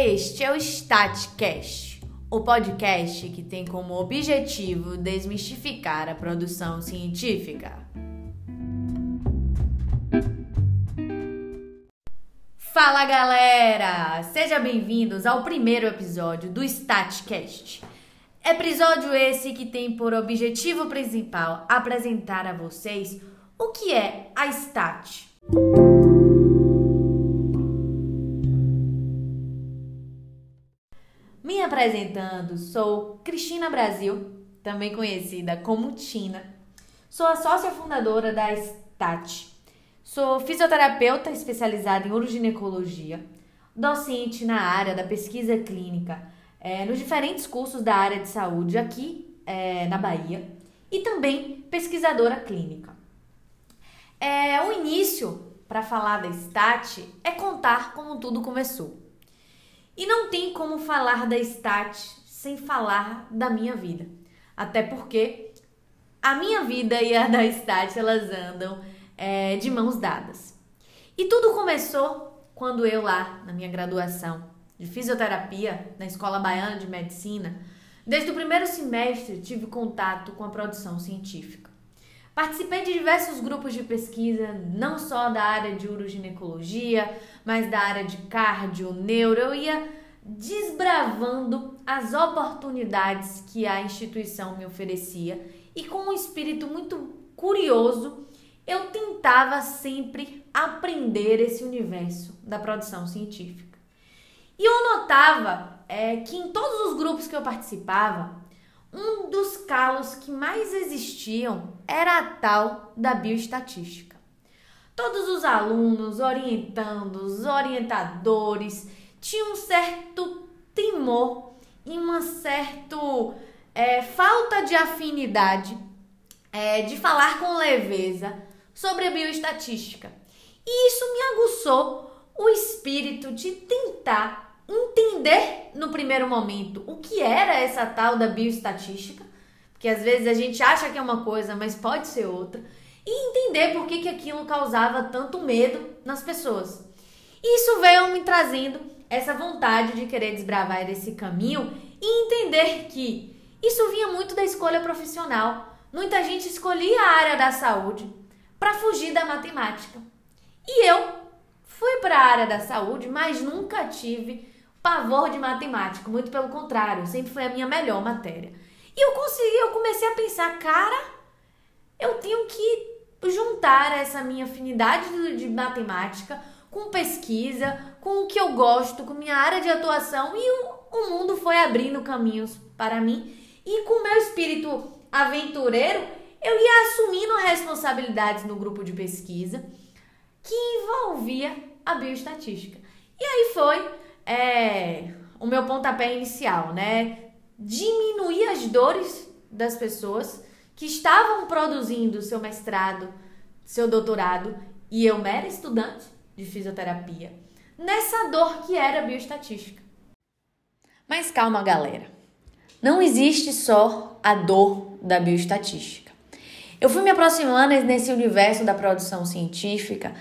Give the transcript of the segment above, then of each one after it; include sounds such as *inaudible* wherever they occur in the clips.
Este é o StatCast, o podcast que tem como objetivo desmistificar a produção científica. Fala galera! Sejam bem-vindos ao primeiro episódio do StatCast. Episódio esse que tem por objetivo principal apresentar a vocês o que é a STAT. Apresentando, sou Cristina Brasil, também conhecida como Tina. Sou a sócia fundadora da STAT. Sou fisioterapeuta especializada em uroginecologia, docente na área da pesquisa clínica, é, nos diferentes cursos da área de saúde aqui é, na Bahia e também pesquisadora clínica. É, o início para falar da STAT é contar como tudo começou. E não tem como falar da STAT sem falar da minha vida. Até porque a minha vida e a da STAT elas andam é, de mãos dadas. E tudo começou quando eu lá na minha graduação de fisioterapia na Escola Baiana de Medicina, desde o primeiro semestre tive contato com a produção científica. Participei de diversos grupos de pesquisa, não só da área de uroginecologia, mas da área de cardio, neuro. Eu ia desbravando as oportunidades que a instituição me oferecia e com um espírito muito curioso, eu tentava sempre aprender esse universo da produção científica. E eu notava é, que em todos os grupos que eu participava, um dos calos que mais existiam era a tal da bioestatística. Todos os alunos, orientandos, orientadores tinham um certo temor e uma certa é, falta de afinidade é, de falar com leveza sobre a bioestatística. E isso me aguçou o espírito de tentar entender no primeiro momento o que era essa tal da bioestatística, porque às vezes a gente acha que é uma coisa, mas pode ser outra, e entender por que, que aquilo causava tanto medo nas pessoas. Isso veio me trazendo essa vontade de querer desbravar esse caminho e entender que isso vinha muito da escolha profissional. Muita gente escolhia a área da saúde para fugir da matemática. E eu fui para a área da saúde, mas nunca tive pavor de matemática, muito pelo contrário, sempre foi a minha melhor matéria. E eu consegui, eu comecei a pensar, cara, eu tenho que juntar essa minha afinidade de, matemática com pesquisa, com o que eu gosto, com minha área de atuação e o, o mundo foi abrindo caminhos para mim. E com meu espírito aventureiro, eu ia assumindo responsabilidades no grupo de pesquisa que envolvia a bioestatística. E aí foi é, o meu pontapé inicial, né? Diminuir as dores das pessoas que estavam produzindo seu mestrado, seu doutorado e eu mera estudante de fisioterapia, nessa dor que era bioestatística. Mas calma, galera. Não existe só a dor da bioestatística. Eu fui me aproximando nesse universo da produção científica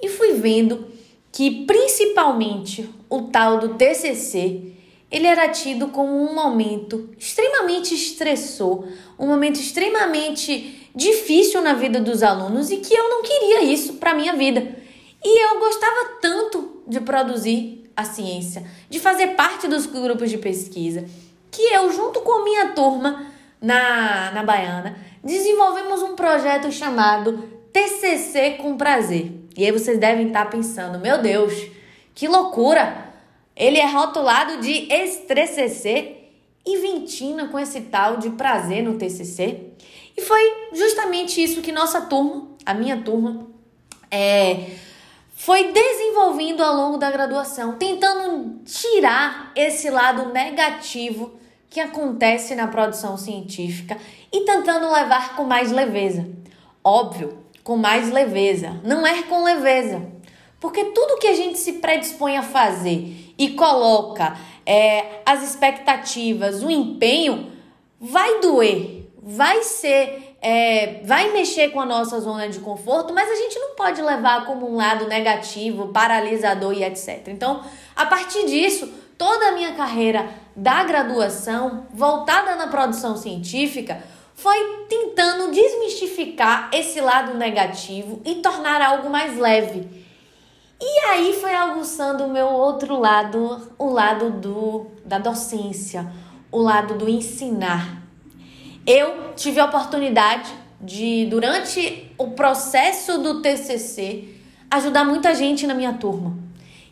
e fui vendo que principalmente o tal do TCC, ele era tido como um momento extremamente estressor, um momento extremamente difícil na vida dos alunos e que eu não queria isso para minha vida. E eu gostava tanto de produzir a ciência, de fazer parte dos grupos de pesquisa, que eu, junto com minha turma na, na Baiana, desenvolvemos um projeto chamado TCC com Prazer. E aí vocês devem estar pensando, meu Deus, que loucura! Ele é rotulado de estresse e ventina com esse tal de prazer no TCC. E foi justamente isso que nossa turma, a minha turma, é, foi desenvolvendo ao longo da graduação, tentando tirar esse lado negativo que acontece na produção científica e tentando levar com mais leveza. Óbvio, com mais leveza. Não é com leveza. Porque tudo que a gente se predispõe a fazer e coloca é, as expectativas, o empenho, vai doer, vai ser, é, vai mexer com a nossa zona de conforto, mas a gente não pode levar como um lado negativo, paralisador e etc. Então, a partir disso, toda a minha carreira da graduação voltada na produção científica foi tentando desmistificar esse lado negativo e tornar algo mais leve. E aí foi aguçando o meu outro lado, o lado do da docência, o lado do ensinar. Eu tive a oportunidade de durante o processo do TCC ajudar muita gente na minha turma.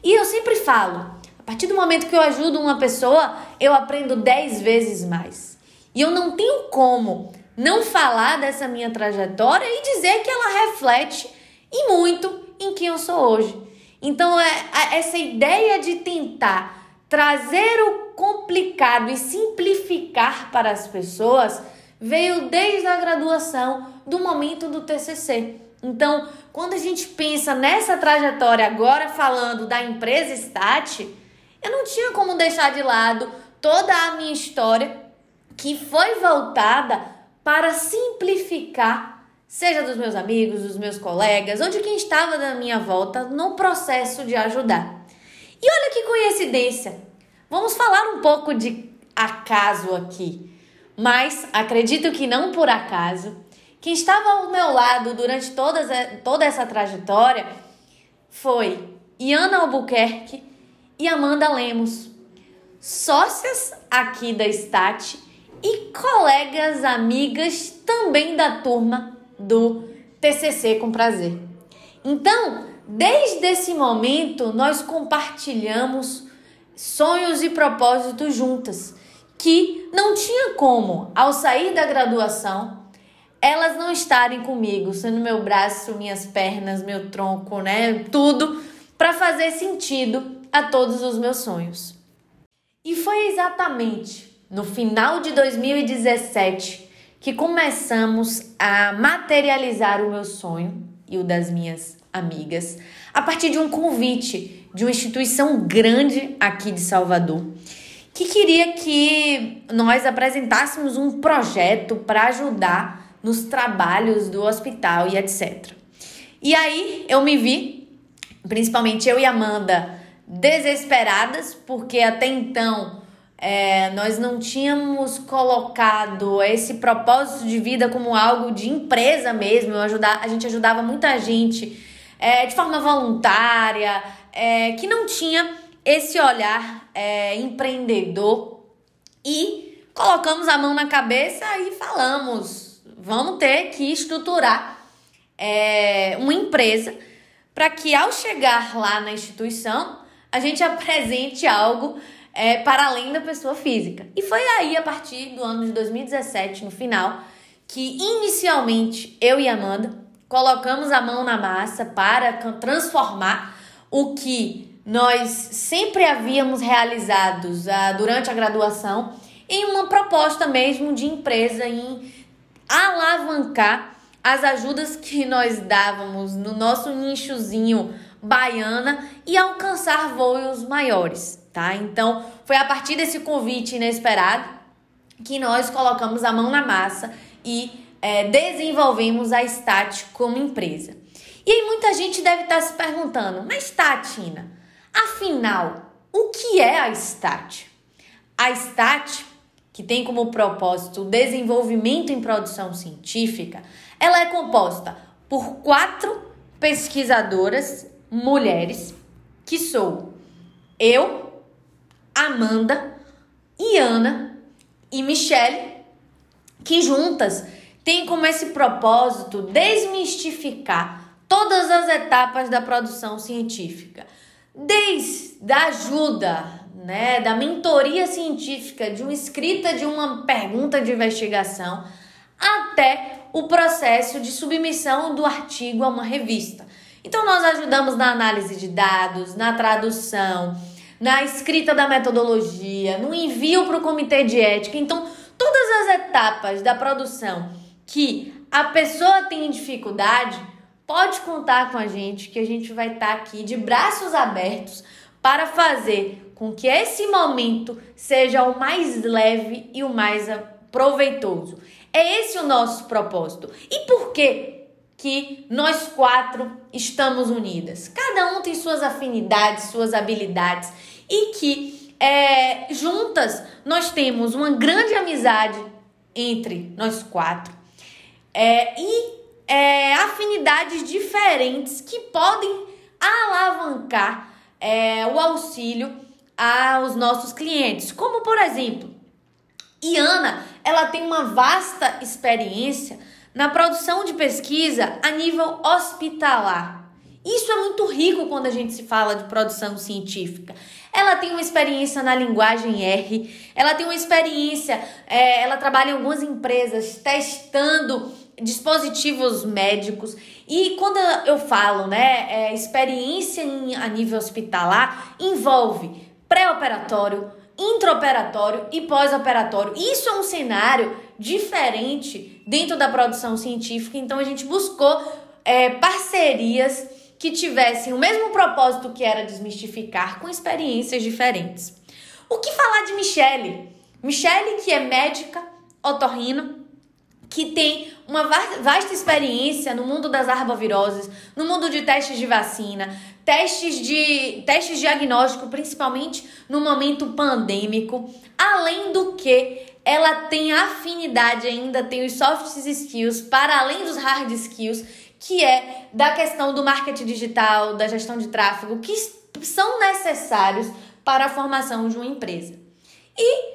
E eu sempre falo, a partir do momento que eu ajudo uma pessoa, eu aprendo 10 vezes mais. E eu não tenho como não falar dessa minha trajetória e dizer que ela reflete e muito em quem eu sou hoje. Então, é, essa ideia de tentar trazer o complicado e simplificar para as pessoas veio desde a graduação, do momento do TCC. Então, quando a gente pensa nessa trajetória agora falando da empresa Stat, eu não tinha como deixar de lado toda a minha história que foi voltada para simplificar, seja dos meus amigos, dos meus colegas ou de quem estava na minha volta no processo de ajudar. E olha que coincidência. Vamos falar um pouco de acaso aqui, mas acredito que não por acaso. Quem estava ao meu lado durante toda, toda essa trajetória foi Iana Albuquerque e Amanda Lemos, sócias aqui da Stat e colegas, amigas também da turma do TCC com prazer. Então, desde esse momento, nós compartilhamos sonhos e propósitos juntas, que não tinha como, ao sair da graduação, elas não estarem comigo, sendo meu braço, minhas pernas, meu tronco, né, tudo para fazer sentido a todos os meus sonhos. E foi exatamente no final de 2017 que começamos a materializar o meu sonho e o das minhas amigas a partir de um convite de uma instituição grande aqui de Salvador que queria que nós apresentássemos um projeto para ajudar nos trabalhos do hospital e etc. E aí eu me vi, principalmente eu e Amanda, desesperadas, porque até então é, nós não tínhamos colocado esse propósito de vida como algo de empresa mesmo. Ajudar, a gente ajudava muita gente é, de forma voluntária, é, que não tinha esse olhar é, empreendedor e colocamos a mão na cabeça e falamos: vamos ter que estruturar é, uma empresa para que ao chegar lá na instituição a gente *laughs* apresente algo é, para além da pessoa física. E foi aí, a partir do ano de 2017, no final, que inicialmente eu e Amanda colocamos a mão na massa para transformar o que nós sempre havíamos realizado uh, durante a graduação em uma proposta mesmo de empresa em alavancar as ajudas que nós dávamos no nosso nichozinho baiana e alcançar voos maiores, tá? Então, foi a partir desse convite inesperado que nós colocamos a mão na massa e é, desenvolvemos a Stat como empresa. E aí muita gente deve estar se perguntando, mas Tatina, afinal, o que é a Stat? A Stat, que tem como propósito o desenvolvimento em produção científica, ela é composta por quatro pesquisadoras mulheres, que sou eu, Amanda, Iana e Michelle, que juntas tem como esse propósito desmistificar todas as etapas da produção científica, desde a ajuda, né, da mentoria científica, de uma escrita de uma pergunta de investigação, até o processo de submissão do artigo a uma revista. Então nós ajudamos na análise de dados, na tradução, na escrita da metodologia, no envio para o comitê de ética. Então todas as etapas da produção que a pessoa tem dificuldade, pode contar com a gente que a gente vai estar tá aqui de braços abertos para fazer com que esse momento seja o mais leve e o mais proveitoso. É esse o nosso propósito. E por que que nós quatro estamos unidas? Cada um tem suas afinidades, suas habilidades e que é, juntas nós temos uma grande amizade entre nós quatro é, e é, afinidades diferentes que podem alavancar é, o auxílio aos nossos clientes. Como, por exemplo, Iana, ela tem uma vasta experiência na produção de pesquisa a nível hospitalar. Isso é muito rico quando a gente se fala de produção científica. Ela tem uma experiência na linguagem R, ela tem uma experiência, é, ela trabalha em algumas empresas testando dispositivos médicos. E quando eu falo, né, é, experiência em, a nível hospitalar, envolve pré-operatório, intraoperatório e pós-operatório. Isso é um cenário diferente dentro da produção científica, então a gente buscou é, parcerias que tivessem o mesmo propósito que era desmistificar, com experiências diferentes. O que falar de Michele? Michele, que é médica, otorrino, que tem uma vasta experiência no mundo das arboviroses, no mundo de testes de vacina, testes de testes diagnóstico, principalmente no momento pandêmico, além do que ela tem afinidade ainda, tem os soft skills para além dos hard skills, que é da questão do marketing digital, da gestão de tráfego, que são necessários para a formação de uma empresa. E,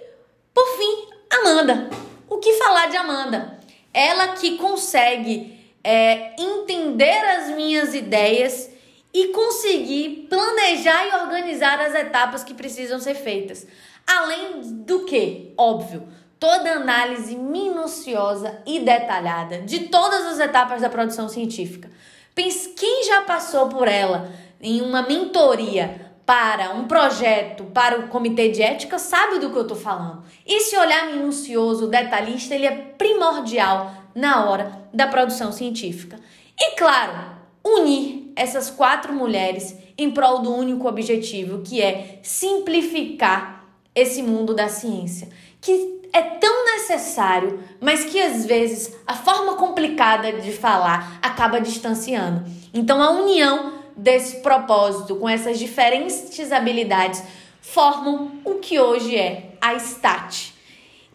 por fim, Amanda. O que falar de Amanda? Ela que consegue é, entender as minhas ideias e conseguir planejar e organizar as etapas que precisam ser feitas. Além do que, óbvio, toda análise minuciosa e detalhada de todas as etapas da produção científica. Pense quem já passou por ela em uma mentoria para um projeto, para o comitê de ética, sabe do que eu estou falando. Esse olhar minucioso, detalhista, ele é primordial na hora da produção científica. E claro, unir essas quatro mulheres em prol do único objetivo, que é simplificar esse mundo da ciência, que é tão necessário, mas que às vezes a forma complicada de falar acaba distanciando. Então a união desse propósito, com essas diferentes habilidades, formam o que hoje é a STAT.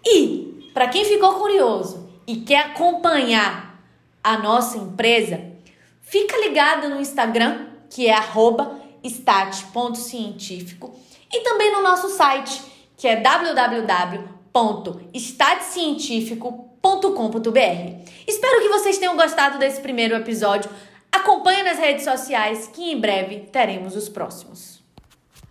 E, para quem ficou curioso e quer acompanhar a nossa empresa, fica ligado no Instagram, que é stat.científico, e também no nosso site, que é www.statcientifico.com.br. Espero que vocês tenham gostado desse primeiro episódio. Acompanhe nas redes sociais que em breve teremos os próximos.